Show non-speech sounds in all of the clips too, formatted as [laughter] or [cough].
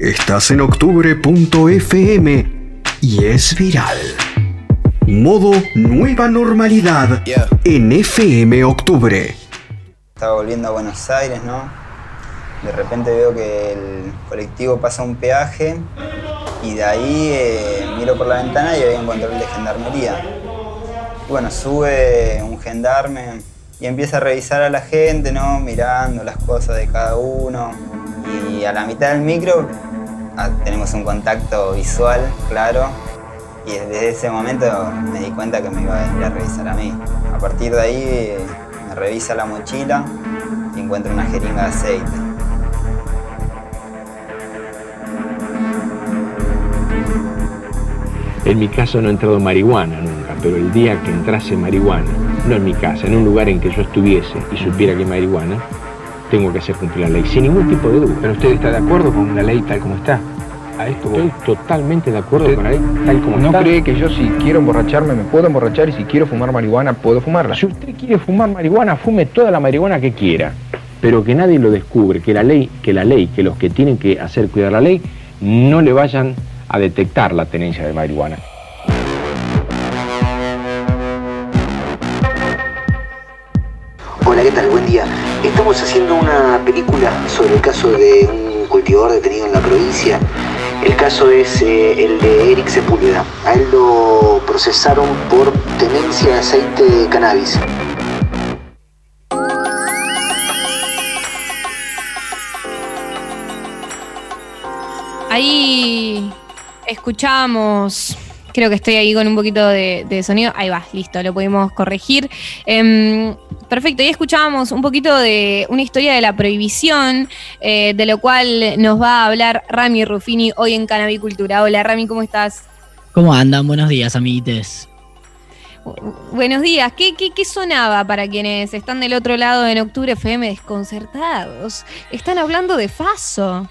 Estás en octubre.fm y es viral. Modo Nueva Normalidad en FM Octubre. Estaba volviendo a Buenos Aires, ¿no? De repente veo que el colectivo pasa un peaje y de ahí eh, miro por la ventana y había un control de gendarmería. Y bueno, sube un gendarme y empieza a revisar a la gente, ¿no? Mirando las cosas de cada uno. Y a la mitad del micro tenemos un contacto visual, claro, y desde ese momento me di cuenta que me iba a venir a revisar a mí. A partir de ahí me revisa la mochila y encuentro una jeringa de aceite. En mi caso no ha entrado marihuana nunca, pero el día que entrase marihuana, no en mi casa, en un lugar en que yo estuviese y supiera que marihuana, tengo que hacer cumplir la ley, sin ningún tipo de duda. ¿Pero usted está de acuerdo con la ley tal como está? Estoy totalmente de acuerdo con la ley tal como ¿No cree que yo si quiero emborracharme me puedo emborrachar y si quiero fumar marihuana puedo fumarla? Si usted quiere fumar marihuana, fume toda la marihuana que quiera, pero que nadie lo descubre, que la ley, que la ley, que los que tienen que hacer cuidar la ley no le vayan a detectar la tenencia de marihuana. ¿Qué tal? Buen día. Estamos haciendo una película sobre el caso de un cultivador detenido en la provincia el caso es eh, el de Eric Sepúlveda. A él lo procesaron por tenencia de aceite de cannabis. Ahí escuchamos Creo que estoy ahí con un poquito de, sonido. Ahí va, listo, lo pudimos corregir. Em, perfecto, y escuchábamos un poquito de una historia de la prohibición, eh, de lo cual nos va a hablar Rami Ruffini hoy en Canabicultura. Hola Rami, ¿cómo estás? ¿Cómo andan? Buenos días, amiguites. Buenos días. ¿Qué, ¿Qué, qué, sonaba para quienes están del otro lado en Octubre FM desconcertados? Están hablando de Faso.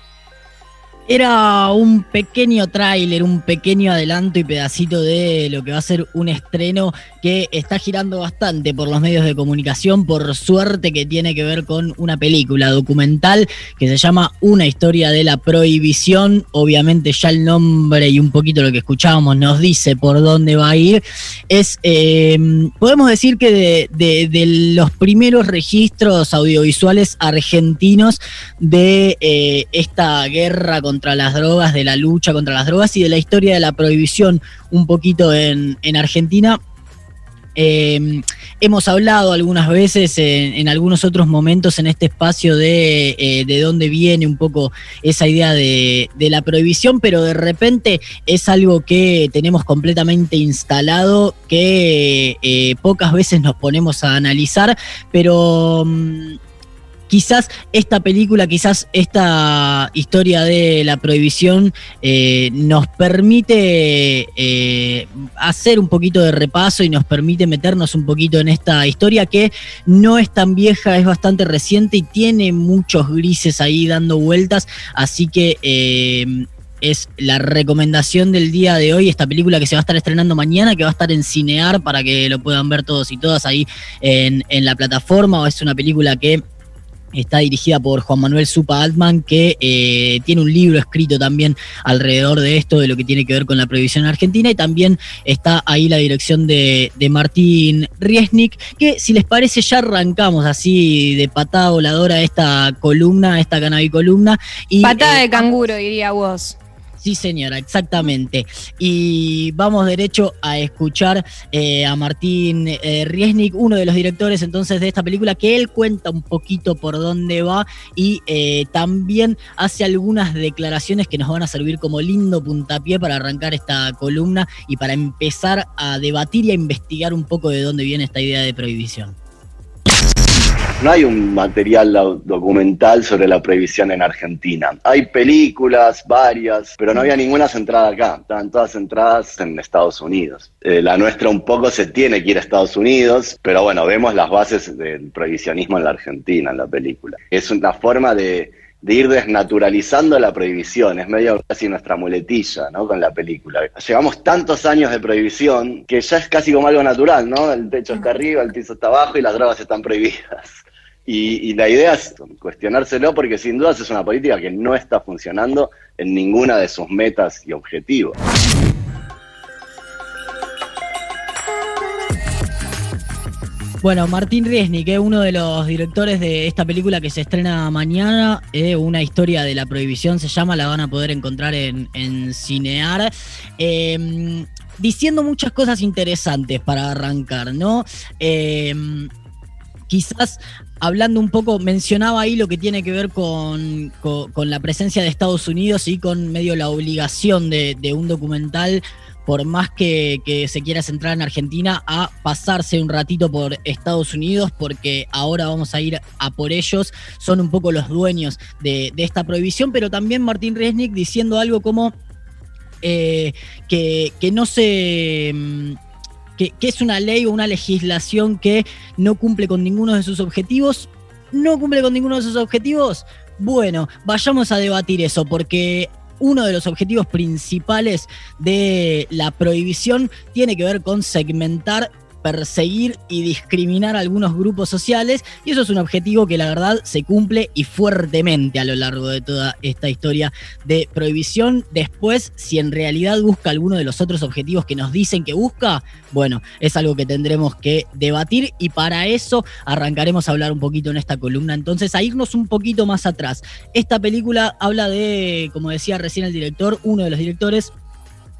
Era un pequeño tráiler, un pequeño adelanto y pedacito de lo que va a ser un estreno que está girando bastante por los medios de comunicación, por suerte que tiene que ver con una película documental que se llama Una historia de la prohibición. Obviamente ya el nombre y un poquito lo que escuchábamos nos dice por dónde va a ir. Es, em, podemos decir que de, los primeros registros audiovisuales argentinos de eh, esta guerra contra las drogas, de la lucha contra las drogas y de la historia de la prohibición un poquito en, Argentina. Em, hemos hablado algunas veces en, algunos otros momentos en este espacio de, eh, de dónde viene un poco esa idea de, la prohibición, pero de repente es algo que tenemos completamente instalado, que eh, pocas veces nos ponemos a analizar, pero... Mm, quizás esta película, quizás esta historia de la prohibición eh, nos permite eh, hacer un poquito de repaso y nos permite meternos un poquito en esta historia que no es tan vieja, es bastante reciente y tiene muchos grises ahí dando vueltas, así que... Eh, es la recomendación del día de hoy, esta película que se va a estar estrenando mañana, que va a estar en Cinear para que lo puedan ver todos y todas ahí en, en la plataforma, es una película que Está dirigida por Juan Manuel Supa Altman, que eh, tiene un libro escrito también alrededor de esto, de lo que tiene que ver con la prohibición argentina. Y también está ahí la dirección de, Martín Riesnik, que si les parece ya arrancamos así de patada voladora esta columna, esta canabicolumna. Y, patada de eh, canguro, diría vos. Sí, señora, exactamente. Y vamos derecho a escuchar eh, a Martín eh, Riesnik, uno de los directores entonces de esta película, que él cuenta un poquito por dónde va y eh, también hace algunas declaraciones que nos van a servir como lindo puntapié para arrancar esta columna y para empezar a debatir y a investigar un poco de dónde viene esta idea de prohibición. No hay un material documental sobre la prohibición en Argentina. Hay películas, varias, pero no había ninguna centrada acá. Estaban todas centradas en Estados Unidos. Eh, la nuestra un poco se tiene que ir a Estados Unidos, pero bueno, vemos las bases del prohibicionismo en la Argentina en la película. Es una forma de, ir desnaturalizando la prohibición, es medio casi nuestra muletilla, ¿no? Con la película. Llevamos tantos años de prohibición que ya es casi como algo natural, ¿no? El techo está arriba, el piso está abajo y las drogas están prohibidas. Y, la idea es cuestionárselo porque sin duda es una política que no está funcionando en ninguna de sus metas y objetivos. Bueno, Martín Riesni, que es uno de los directores de esta película que se estrena mañana, eh, una historia de la prohibición se llama, la van a poder encontrar en, Cinear. Em, diciendo muchas cosas interesantes para arrancar, ¿no? Quizás hablando un poco, mencionaba ahí lo que tiene que ver con, la presencia de Estados Unidos y con medio la obligación de, de un documental por más que, se quiera centrar en Argentina, a pasarse un ratito por Estados Unidos, porque ahora vamos a ir a por ellos. Son un poco los dueños de, esta prohibición, pero también Martín Resnick diciendo algo como eh, que, no se. Que es una ley o una legislación que no cumple con ninguno de sus objetivos. ¿No cumple con ninguno de sus objetivos? Bueno, vayamos a debatir eso, porque uno de los objetivos principales de la prohibición tiene que ver con segmentar perseguir y discriminar a algunos grupos sociales y eso es un objetivo que la verdad se cumple y fuertemente a lo largo de toda esta historia de prohibición. Después, si en realidad busca alguno de los otros objetivos que nos dicen que busca, bueno, es algo que tendremos que debatir y para eso arrancaremos a hablar un poquito en esta columna. Entonces, a irnos un poquito más atrás. Esta película habla de, como decía recién el director, uno de los directores,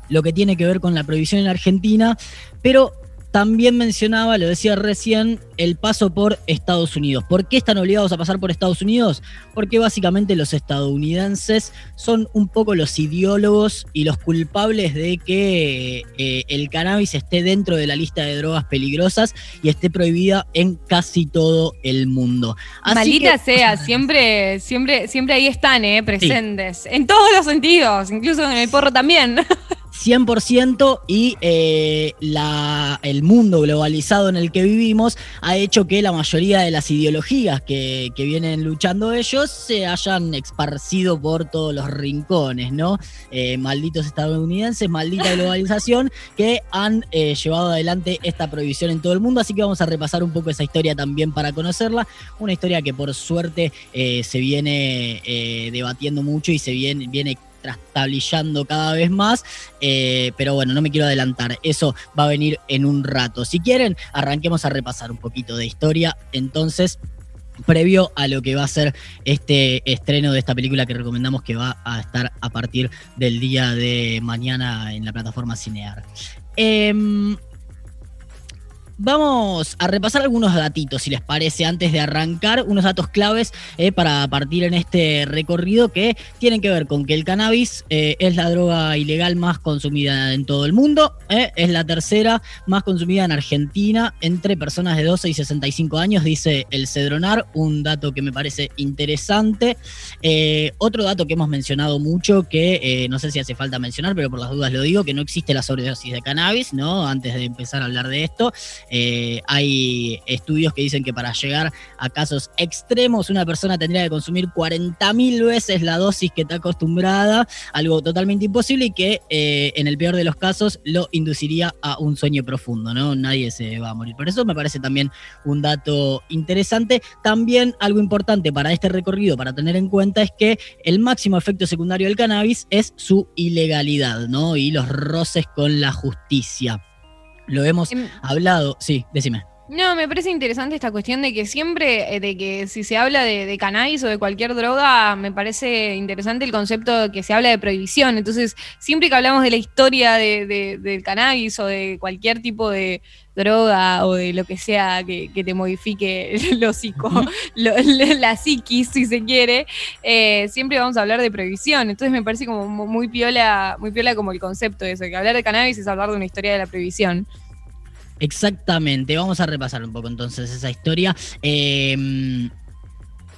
lo que tiene que ver con la prohibición en Argentina, pero también mencionaba, lo decía recién, el paso por Estados Unidos. ¿Por qué están obligados a pasar por Estados Unidos? Porque básicamente los estadounidenses son un poco los ideólogos y los culpables de que eh, el cannabis esté dentro de la lista de drogas peligrosas y esté prohibida en casi todo el mundo. Maldita sea, [laughs] siempre, siempre, siempre ahí están, eh, presentes. En todos los sentidos, incluso en el porro también. [laughs] 100% y eh, la, el mundo globalizado en el que vivimos ha hecho que la mayoría de las ideologías que, vienen luchando ellos se hayan esparcido por todos los rincones, ¿no? Eh, malditos estadounidenses, maldita globalización, [laughs] que han eh, llevado adelante esta prohibición en todo el mundo, así que vamos a repasar un poco esa historia también para conocerla, una historia que por suerte se viene debatiendo mucho y se viene, viene trastablillando cada vez más, eh, pero bueno, no me quiero adelantar, eso va a venir en un rato. Si quieren, arranquemos a repasar un poquito de historia, entonces previo a lo que va a ser este estreno de esta película que recomendamos que va a estar a partir del día de mañana en la plataforma Cinear. Em, Vamos a repasar algunos datitos, si les parece, antes de arrancar, unos datos claves eh, para partir en este recorrido que tienen que ver con que el cannabis eh, es la droga ilegal más consumida en todo el mundo, eh, es la tercera más consumida en Argentina entre personas de 12 y 65 años, dice el Cedronar, un dato que me parece interesante. otro dato que hemos mencionado mucho, que no sé si hace falta mencionar, pero por las dudas lo digo, que no existe la sobredosis de cannabis, ¿no? Antes de empezar a hablar de esto. Eh, hay estudios que dicen que para llegar a casos extremos una persona tendría que consumir 40.000 veces la dosis que está acostumbrada, algo totalmente imposible y que eh, en el peor de los casos lo induciría a un sueño profundo, ¿no? Nadie se va a morir. Por eso me parece también un dato interesante. También algo importante para este recorrido, para tener en cuenta, es que el máximo efecto secundario del cannabis es su ilegalidad, ¿no? Y los roces con la justicia. Lo hemos em, hablado. Sí, decime. No, me parece interesante esta cuestión de que siempre, eh, de que si se habla de, cannabis o de cualquier droga, me parece interesante el concepto de que se habla de prohibición. Entonces, siempre que hablamos de la historia de, del cannabis o de cualquier tipo de droga o de lo que sea que, te modifique [laughs] lo psico, la psiquis, si se quiere, eh, siempre vamos a hablar de prohibición. Entonces, me parece como muy piola, muy piola como el concepto de eso, que hablar de cannabis es hablar de una historia de la prohibición. Exactamente, vamos a repasar un poco entonces esa historia. Em,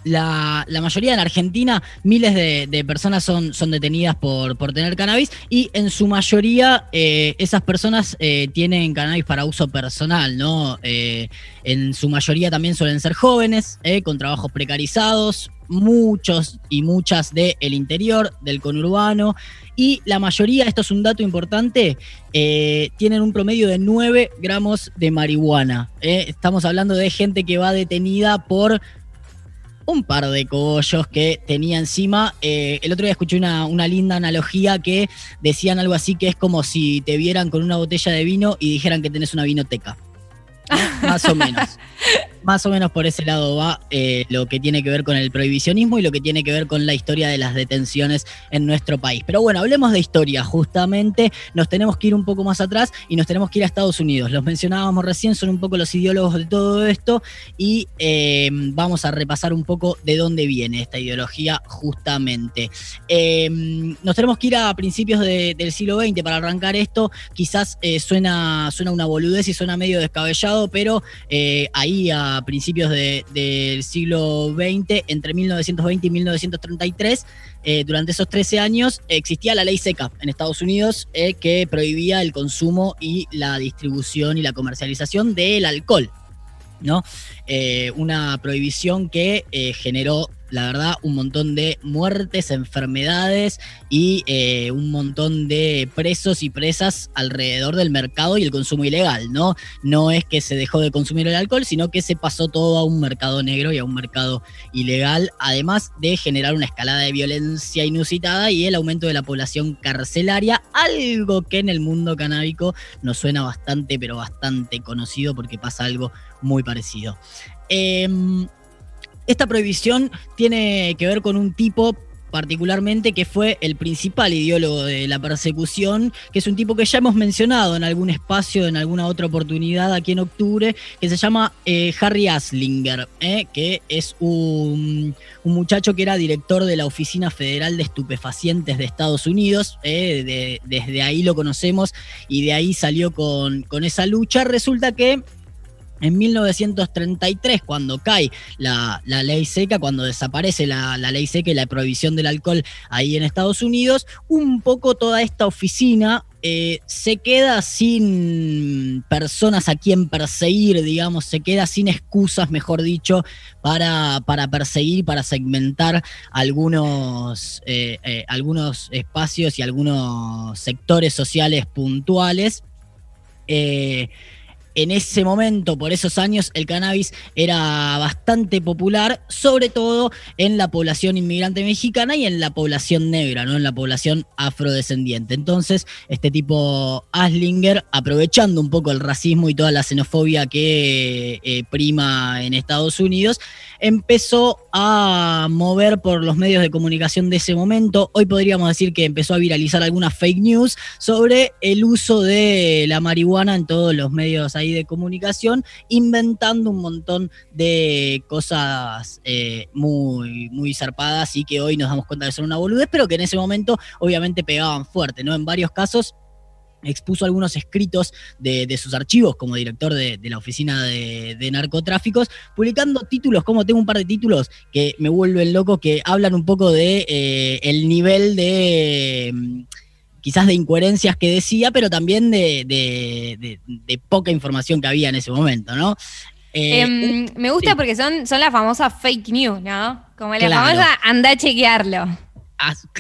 la, mayoría en Argentina, miles de, personas son, detenidas por, por, tener cannabis y en su mayoría eh, esas personas eh, tienen cannabis para uso personal, ¿no? Eh, en su mayoría también suelen ser jóvenes, con trabajos precarizados, muchos y muchas del el interior, del conurbano, y la mayoría, esto es un dato importante, eh, tienen un promedio de 9 gramos de marihuana. Eh. Estamos hablando de gente que va detenida por un par de cogollos que tenía encima. Eh, el otro día escuché una, una, linda analogía que decían algo así que es como si te vieran con una botella de vino y dijeran que tenés una vinoteca. [laughs] Más o menos. Más o menos por ese lado va eh, lo que tiene que ver con el prohibicionismo y lo que tiene que ver con la historia de las detenciones en nuestro país. Pero bueno, hablemos de historia, justamente. Nos tenemos que ir un poco más atrás y nos tenemos que ir a Estados Unidos. Los mencionábamos recién, son un poco los ideólogos de todo esto y eh, vamos a repasar un poco de dónde viene esta ideología, justamente. Eh, nos tenemos que ir a principios del siglo XX para arrancar esto. Quizás suena, suena una boludez y suena medio descabellado, pero ahí a principios del siglo XX, entre 1920 y 1933, eh, durante esos 13 años existía la ley seca en Estados Unidos eh, que prohibía el consumo y la distribución y la comercialización del alcohol. ¿no? Eh, una prohibición que generó la verdad, un montón de muertes, enfermedades y eh, un montón de presos y presas alrededor del mercado y el consumo ilegal, ¿no? No es que se dejó de consumir el alcohol, sino que se pasó todo a un mercado negro y a un mercado ilegal, además de generar una escalada de violencia inusitada y el aumento de la población carcelaria, algo que en el mundo canábico nos suena bastante, pero bastante conocido porque pasa algo muy parecido. Eh, esta prohibición tiene que ver con un tipo particularmente que fue el principal ideólogo de la persecución, que es un tipo que ya hemos mencionado en algún espacio, en alguna otra oportunidad aquí en octubre, que se llama eh, Harry Aslinger, eh, que es un, muchacho que era director de la Oficina Federal de Estupefacientes de Estados Unidos, eh, desde ahí lo conocemos y de ahí salió con, con esa lucha. Resulta que en 1933, cuando cae la, ley seca, cuando desaparece la, ley seca y la prohibición del alcohol ahí en Estados Unidos, un poco toda esta oficina eh, se queda sin personas a quien perseguir, digamos, se queda sin excusas, mejor dicho, para, para perseguir, para segmentar algunos, eh, eh, algunos espacios y algunos sectores sociales puntuales en ese momento, por esos años, el cannabis era bastante popular, sobre todo en la población inmigrante mexicana y en la población negra, ¿no? En la población afrodescendiente. Entonces, este tipo Aslinger, aprovechando un poco el racismo y toda la xenofobia que eh, prima en Estados Unidos, empezó a mover por los medios de comunicación de ese momento. Hoy podríamos decir que empezó a viralizar algunas fake news sobre el uso de la marihuana en todos los medios ahí de comunicación, inventando un montón de cosas eh, muy, muy zarpadas y que hoy nos damos cuenta que son una boludez, pero que en ese momento obviamente pegaban fuerte, ¿no? En varios casos expuso algunos escritos de, sus archivos como director de, la oficina de, narcotráficos, publicando títulos, como tengo un par de títulos que me vuelven loco, que hablan un poco de eh, el nivel de quizás de incoherencias que decía, pero también de, poca información que había en ese momento, ¿no? Eh, em, me gusta porque son, son las famosas fake news, ¿no? Como la famosa anda a chequearlo.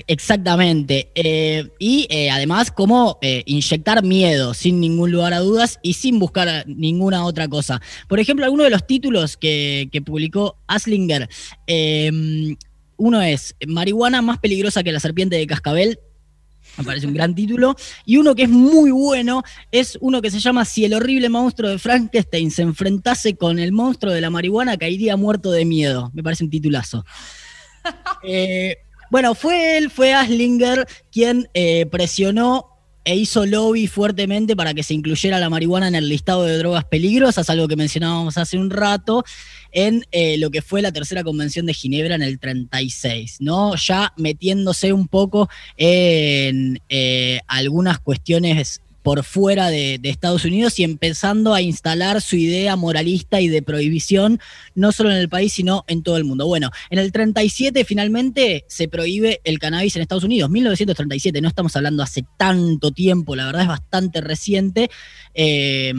Exactamente. Eh, y eh, además, cómo eh, inyectar miedo sin ningún lugar a dudas y sin buscar ninguna otra cosa. Por ejemplo, alguno de los títulos que, publicó Aslinger, em, uno es Marihuana más peligrosa que la serpiente de cascabel. Me parece un gran título. Y uno que es muy bueno es uno que se llama Si el horrible monstruo de Frankenstein se enfrentase con el monstruo de la marihuana, caería muerto de miedo. Me parece un titulazo. [laughs] Bueno, fue él, fue Aslinger quien eh, presionó e hizo lobby fuertemente para que se incluyera la marihuana en el listado de drogas peligrosas, algo que mencionábamos hace un rato, en eh, lo que fue la tercera convención de Ginebra en el 36, ¿no? Ya metiéndose un poco en eh, algunas cuestiones por fuera de, Estados Unidos y empezando a instalar su idea moralista y de prohibición, no solo en el país, sino en todo el mundo. Bueno, en el 37 finalmente se prohíbe el cannabis en Estados Unidos, 1937, no estamos hablando hace tanto tiempo, la verdad es bastante reciente. Eh,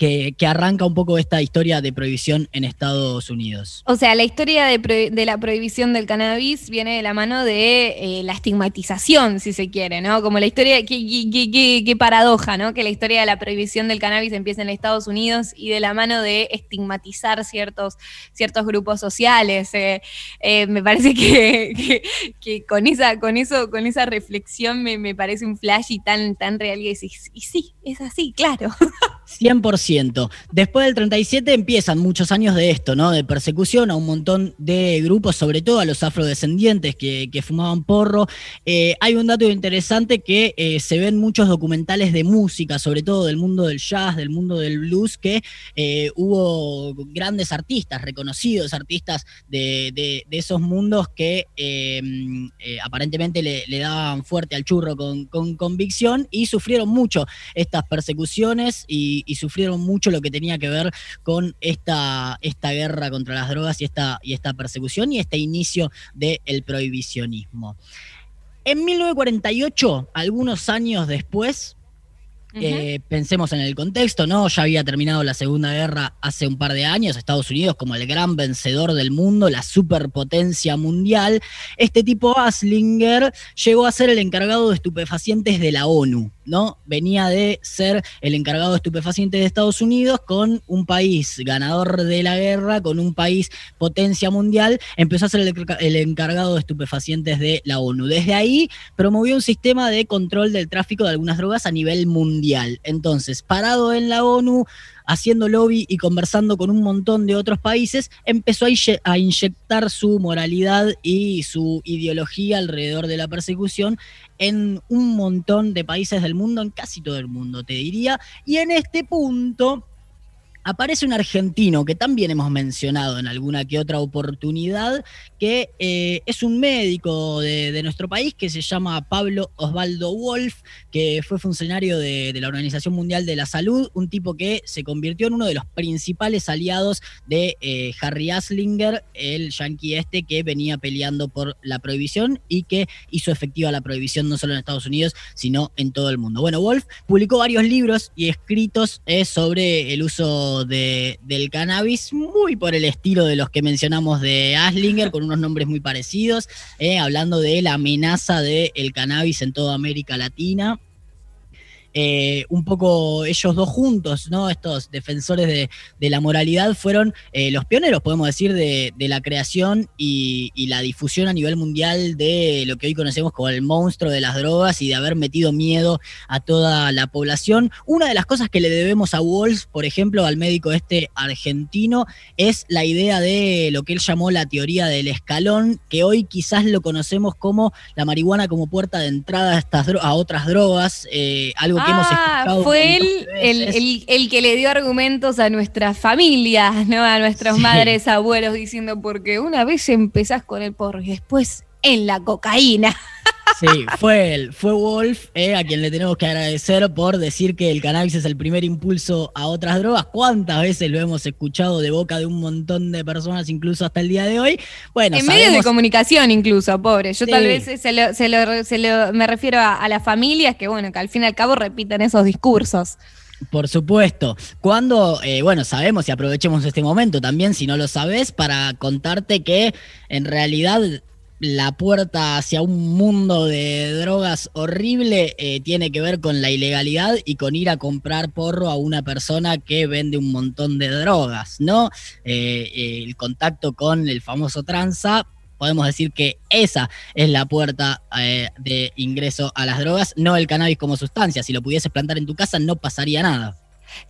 que, que arranca un poco esta historia de prohibición en Estados Unidos. O sea, la historia de, la prohibición del cannabis viene de la mano de eh, la estigmatización, si se quiere, ¿no? Como la historia, qué, paradoja, ¿no? Que la historia de la prohibición del cannabis empieza en Estados Unidos y de la mano de estigmatizar ciertos, ciertos grupos sociales. eh, eh, me parece que, [laughs] que- que con esa, con eso, con esa reflexión me, me parece un flash y tan, tan real y decís, y sí, es así, claro. [laughs] 100%. Después del 37 empiezan muchos años de esto, ¿no? De persecución a un montón de grupos, sobre todo a los afrodescendientes que, que fumaban porro. Eh, hay un dato interesante que eh, se ven muchos documentales de música, sobre todo del mundo del jazz, del mundo del blues, que eh, hubo grandes artistas, reconocidos artistas de, de- esos mundos que eh, aparentemente le, le daban fuerte al churro con, con convicción y sufrieron mucho estas persecuciones y, y sufrieron mucho lo que tenía que ver con esta, esta guerra contra las drogas y esta, y esta persecución y este inicio del prohibicionismo. En 1948, algunos años después, eh, pensemos en el contexto, ¿no? Ya había terminado la Segunda Guerra hace un par de años, Estados Unidos como el gran vencedor del mundo, la superpotencia mundial. Este tipo Aslinger llegó a ser el encargado de estupefacientes de la ONU, ¿no? Venía de ser el encargado de estupefacientes de Estados Unidos con un país ganador de la guerra, con un país potencia mundial, empezó a ser el, el encargado de estupefacientes de la ONU. Desde ahí promovió un sistema de control del tráfico de algunas drogas a nivel mundial. Entonces, parado en la ONU, haciendo lobby y conversando con un montón de otros países, empezó a, inye- a inyectar su moralidad y su ideología alrededor de la persecución en un montón de países del mundo, en casi todo el mundo, te diría. Y en este punto aparece un argentino que también hemos mencionado en alguna que otra oportunidad, que eh, es un médico de, nuestro país que se llama Pablo Osvaldo Wolf, que fue funcionario de, de la Organización Mundial de la Salud, un tipo que se convirtió en uno de los principales aliados de eh, Harry Aslinger, el yanqui este que venía peleando por la prohibición y que hizo efectiva la prohibición no solo en Estados Unidos, sino en todo el mundo. Bueno, Wolf publicó varios libros y escritos eh, sobre el uso de- del cannabis, muy por el estilo de los que mencionamos de Aslinger, con unos nombres muy parecidos, eh, hablando de la amenaza del cannabis en toda América Latina. Eh, un poco ellos dos juntos, ¿no? Estos defensores de, la moralidad fueron eh, los pioneros, podemos decir, de, la creación y, la difusión a nivel mundial de lo que hoy conocemos como el monstruo de las drogas y de haber metido miedo a toda la población. Una de las cosas que le debemos a Wolf, por ejemplo, al médico este argentino, es la idea de lo que él llamó la teoría del escalón, que hoy quizás lo conocemos como la marihuana como puerta de entrada a, estas a otras drogas, eh, algo que hemos Ah, escuchado. fue él el, el- el que le dio argumentos a nuestras familias, ¿no? A nuestras Sí. madres, abuelos, diciendo, porque una vez empezás con el porro y después en la cocaína. Sí, fue él, fue Wolf, eh, a quien le tenemos que agradecer por decir que el cannabis es el primer impulso a otras drogas. ¿Cuántas veces lo hemos escuchado de boca de un montón de personas, incluso hasta el día de hoy? Bueno, en medios de comunicación incluso, pobre. Yo tal Sí. vez se lo, se lo- se lo- me refiero a, a las familias que, bueno, que al fin y al cabo repiten esos discursos. Por supuesto. Cuando, eh, bueno, sabemos y aprovechemos este momento también, si no lo sabes, para contarte que en realidad la puerta hacia un mundo de drogas horrible eh, tiene que ver con la ilegalidad y con ir a comprar porro a una persona que vende un montón de drogas, ¿no? Eh, eh, el contacto con el famoso tranza. Podemos decir que esa es la puerta de ingreso a las drogas, no el cannabis como sustancia. Si lo pudieses plantar en tu casa no pasaría nada.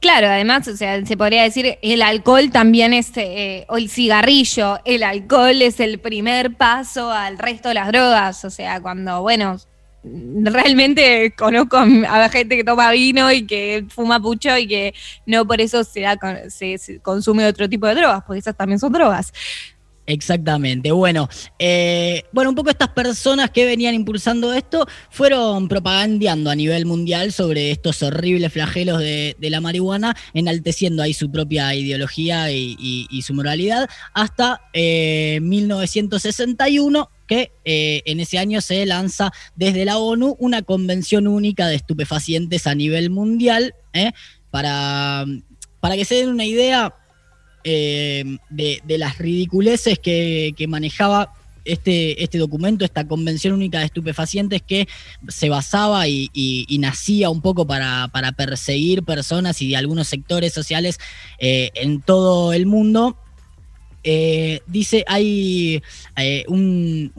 Claro, además, o sea, se podría decir, el alcohol también es, eh, o el cigarrillo, el alcohol es el primer paso al resto de las drogas, o sea, cuando, bueno, realmente conozco a gente que toma vino y que fuma pucho y que no por eso se, da se, se consume otro tipo de drogas, porque esas también son drogas. Exactamente. Bueno, eh, bueno, un poco estas personas que venían impulsando esto fueron propagandeando a nivel mundial sobre estos horribles flagelos de, la marihuana, enalteciendo ahí su propia ideología y, su moralidad, hasta eh, 1961 que eh, en ese año se lanza desde la ONU una convención única de estupefacientes a nivel mundial, ¿eh? para para que se den una idea de, las ridiculeces que, manejaba este, este, documento, esta Convención Única de Estupefacientes que se basaba y, nacía un poco para, perseguir personas y de algunos sectores sociales en todo el mundo. Eh, dice, hay eh, un,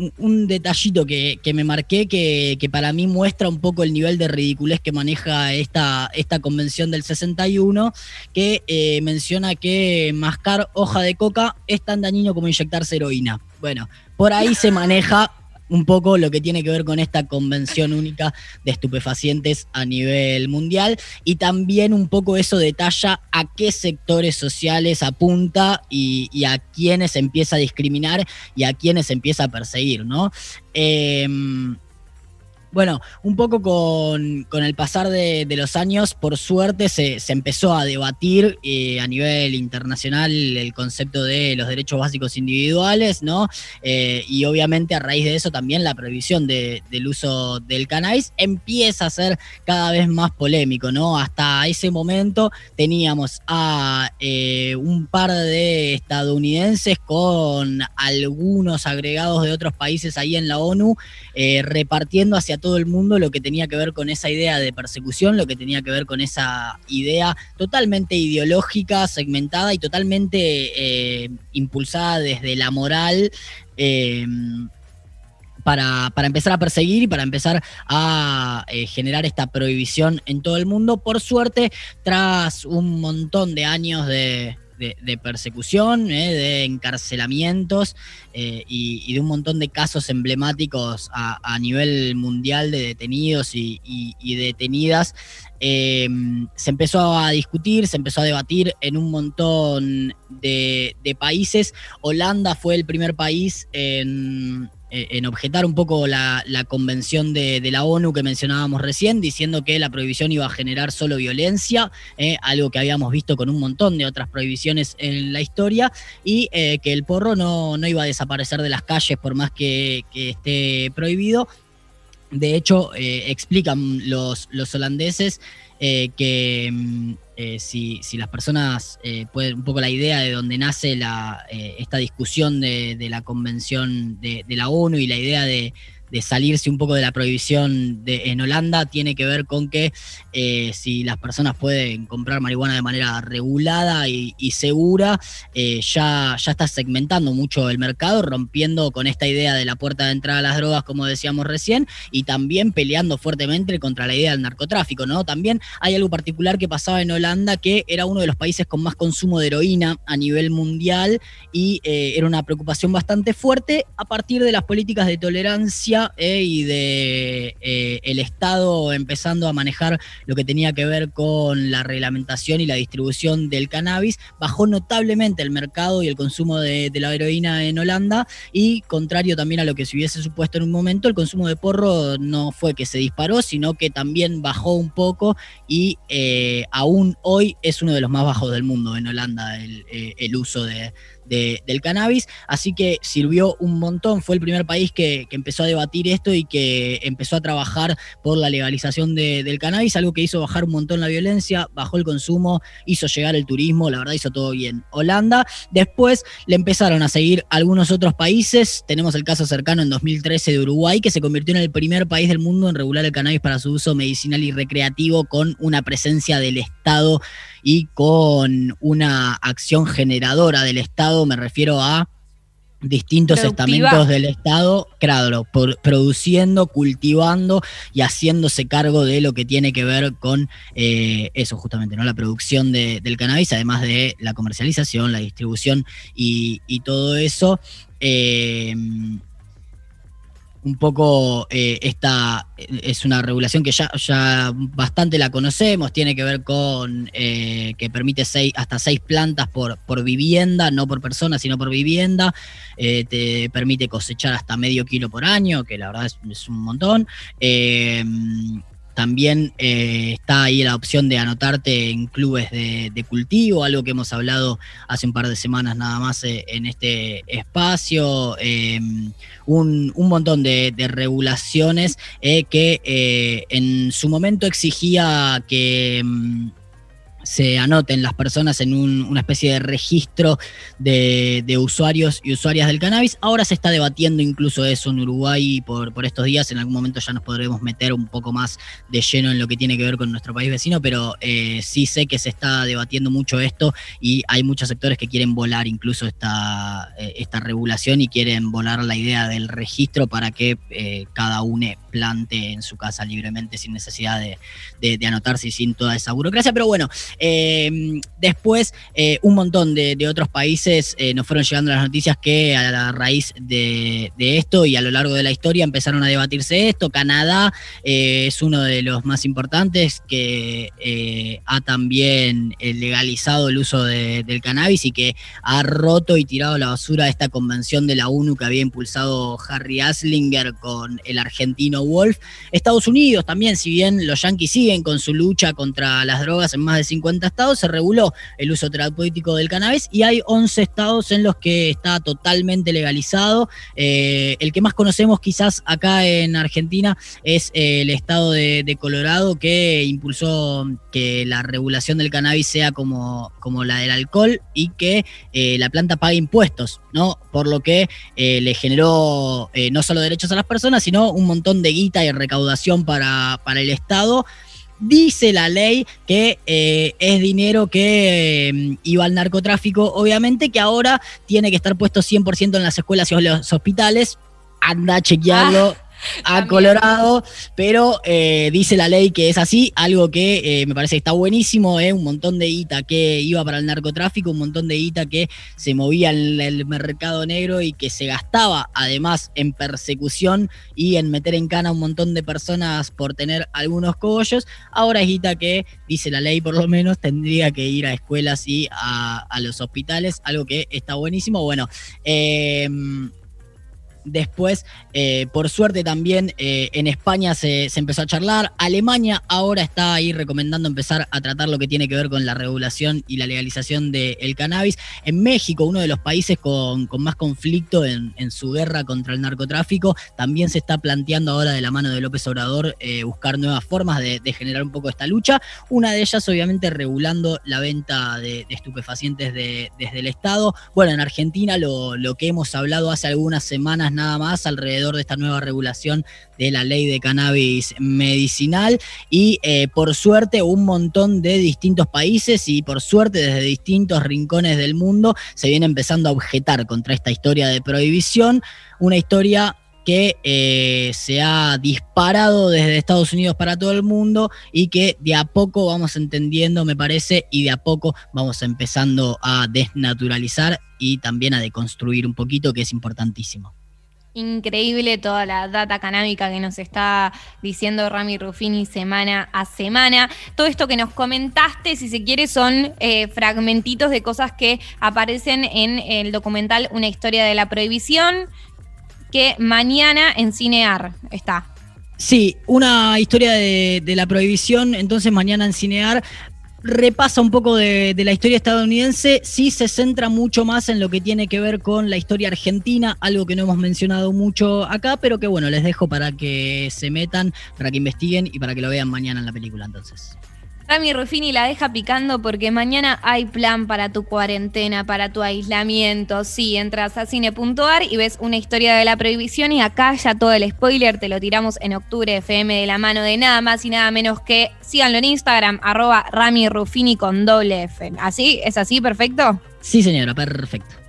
detallito que, me marqué que, para mí muestra un poco el nivel de ridiculez que maneja esta, esta convención del 61, que eh, menciona que mascar hoja de coca es tan dañino como inyectarse heroína. Bueno, por ahí se maneja un poco lo que tiene que ver con esta convención única de estupefacientes a nivel mundial y también un poco eso detalla a qué sectores sociales apunta y, a quiénes empieza a discriminar y a quiénes empieza a perseguir, ¿no? Em, bueno, un poco con, el pasar de, los años, por suerte se, empezó a debatir eh, a nivel internacional el concepto de los derechos básicos individuales, ¿no? Eh, y obviamente a raíz de eso también la prohibición del uso del cannabis empieza a ser cada vez más polémico, ¿no? Hasta ese momento teníamos a eh, un par de estadounidenses con algunos agregados de otros países ahí en la ONU repartiendo hacia todo el mundo lo que tenía que ver con esa idea de persecución, lo que tenía que ver con esa idea totalmente ideológica, segmentada y totalmente eh, impulsada desde la moral. Eh, para, empezar a perseguir y para empezar a eh, generar esta prohibición en todo el mundo. Por suerte, tras un montón de años de, de, persecución, eh, de encarcelamientos eh, y, de un montón de casos emblemáticos a, nivel mundial de detenidos y, detenidas. Em, se empezó a discutir, se empezó a debatir en un montón de países. Holanda fue el primer país en, en objetar un poco la, convención de, la ONU que mencionábamos recién, diciendo que la prohibición iba a generar solo violencia, eh, algo que habíamos visto con un montón de otras prohibiciones en la historia, y eh, que el porro no, iba a desaparecer de las calles por más que, esté prohibido. De hecho, explican los, los holandeses que mm, eh, si, las personas eh, pueden, un poco la idea de donde nace la, eh, esta discusión de, la convención de, la ONU y la idea de, de salirse un poco de la prohibición en Holanda tiene que ver con que eh, si las personas pueden comprar marihuana de manera regulada y, segura, eh, ya, ya está segmentando mucho el mercado, rompiendo con esta idea de la puerta de entrada a las drogas, como decíamos recién, y también peleando fuertemente contra la idea del narcotráfico, ¿no? También hay algo particular que pasaba en Holanda, que era uno de los países con más consumo de heroína a nivel mundial y eh, era una preocupación bastante fuerte a partir de las políticas de tolerancia eh, y de eh, el Estado empezando a manejar lo que tenía que ver con la reglamentación y la distribución del cannabis, bajó notablemente el mercado y el consumo de, la heroína en Holanda y contrario también a lo que se hubiese supuesto en un momento, el consumo de porro no fue que se disparó, sino que también bajó un poco y eh, aún hoy es uno de los más bajos del mundo en Holanda el uso de, del cannabis, así que sirvió un montón, fue el primer país que, empezó a debatir esto y que empezó a trabajar por la legalización del cannabis, algo que hizo bajar un montón la violencia, bajó el consumo, hizo llegar el turismo, la verdad hizo todo bien. Holanda, después le empezaron a seguir algunos otros países, tenemos el caso cercano en 2013 de Uruguay, que se convirtió en el primer país del mundo en regular el cannabis para su uso medicinal y recreativo con una presencia del Estado y con una acción generadora del Estado, me refiero a distintos estamentos del Estado, claro, produciendo, cultivando y haciéndose cargo de lo que tiene que ver con eh, eso justamente, ¿no? La producción del cannabis, además de la comercialización, la distribución y, todo eso. Eh, un poco eh, esta es una regulación que ya, ya bastante la conocemos, tiene que ver con eh, que permite seis, hasta seis plantas por, por vivienda, no por persona, sino por vivienda, eh, te permite cosechar hasta medio kilo por año, que la verdad es, es un montón. También eh, está ahí la opción de anotarte en clubes de, cultivo, algo que hemos hablado hace un par de semanas nada más eh, en este espacio. Em, un, montón de, regulaciones eh, que en su momento exigía que em, se anoten las personas en una especie de registro de, usuarios y usuarias del cannabis. Ahora se está debatiendo incluso eso en Uruguay por, por estos días. En algún momento ya nos podremos meter un poco más de lleno en lo que tiene que ver con nuestro país vecino, pero eh, sí sé que se está debatiendo mucho esto y hay muchos sectores que quieren volar incluso esta, eh, esta regulación y quieren volar la idea del registro para que eh, cada uno plante en su casa libremente sin necesidad de, de anotarse y sin toda esa burocracia. Pero bueno, Em, después, eh, un montón de, otros países eh, nos fueron llegando las noticias que a la raíz de, esto y a lo largo de la historia empezaron a debatirse esto. Canadá eh, es uno de los más importantes que ha también legalizado el uso del cannabis y que ha roto y tirado a la basura esta convención de la ONU que había impulsado Harry Aslinger con el argentino Wolf. Estados Unidos también, si bien los yanquis siguen con su lucha contra las drogas en más de 50 estados se reguló el uso terapéutico del cannabis y hay 11 estados en los que está totalmente legalizado. Eh, el que más conocemos quizás acá en Argentina es eh, el estado de, Colorado que impulsó que la regulación del cannabis sea como, como la del alcohol y que eh, la planta pague impuestos, ¿no? Por lo que le generó no solo derechos a las personas, sino un montón de guita y recaudación para, para el Estado dice la ley que eh, es dinero que eh, iba al narcotráfico, obviamente que ahora tiene que estar puesto 100% en las escuelas y los hospitales. Anda a chequearlo. Ah [laughs] a Colorado, pero eh, dice la ley que es así, algo que eh, me parece que está buenísimo, eh, un montón de guita que iba para el narcotráfico, un montón de guita que se movía en el mercado negro y que se gastaba además en persecución y en meter en cana a un montón de personas por tener algunos cogollos, ahora es guita que, dice la ley por lo menos, tendría que ir a escuelas y a, a los hospitales, algo que está buenísimo. Bueno, eh, Después, eh, por suerte también eh, en España se, empezó a charlar. Alemania ahora está ahí recomendando empezar a tratar lo que tiene que ver con la regulación y la legalización del cannabis. En México, uno de los países con, más conflicto en, su guerra contra el narcotráfico, también se está planteando ahora de la mano de López Obrador eh, buscar nuevas formas de, generar un poco esta lucha. Una de ellas, obviamente, regulando la venta de, estupefacientes desde el Estado. Bueno, en Argentina lo, lo que hemos hablado hace algunas semanas nada más alrededor de esta nueva regulación de la ley de cannabis medicinal y eh, por suerte un montón de distintos países y por suerte desde distintos rincones del mundo se viene empezando a objetar contra esta historia de prohibición, una historia que eh, se ha disparado desde Estados Unidos para todo el mundo y que de a poco vamos entendiendo, me parece, y de a poco vamos empezando a desnaturalizar y también a deconstruir un poquito, que es importantísimo. Increíble toda la data canábica que nos está diciendo Rami Ruffini semana a semana. Todo esto que nos comentaste, si se quiere, son eh, fragmentitos de cosas que aparecen en el documental Una historia de la prohibición, que mañana en Cinear está. Sí, una historia de, de, la prohibición, entonces mañana en Cinear repasa un poco de, la historia estadounidense, sí se centra mucho más en lo que tiene que ver con la historia argentina, algo que no hemos mencionado mucho acá, pero que bueno, les dejo para que se metan, para que investiguen y para que lo vean mañana en la película entonces. Rami Ruffini la deja picando porque mañana hay plan para tu cuarentena, para tu aislamiento. Sí, entras a cine.ar y ves una historia de la prohibición y acá ya todo el spoiler te lo tiramos en octubre FM de la mano de nada más y nada menos que síganlo en Instagram, arroba Rami Ruffini con doble F. ¿Así? ¿Es así? ¿Perfecto? Sí, señora, perfecto.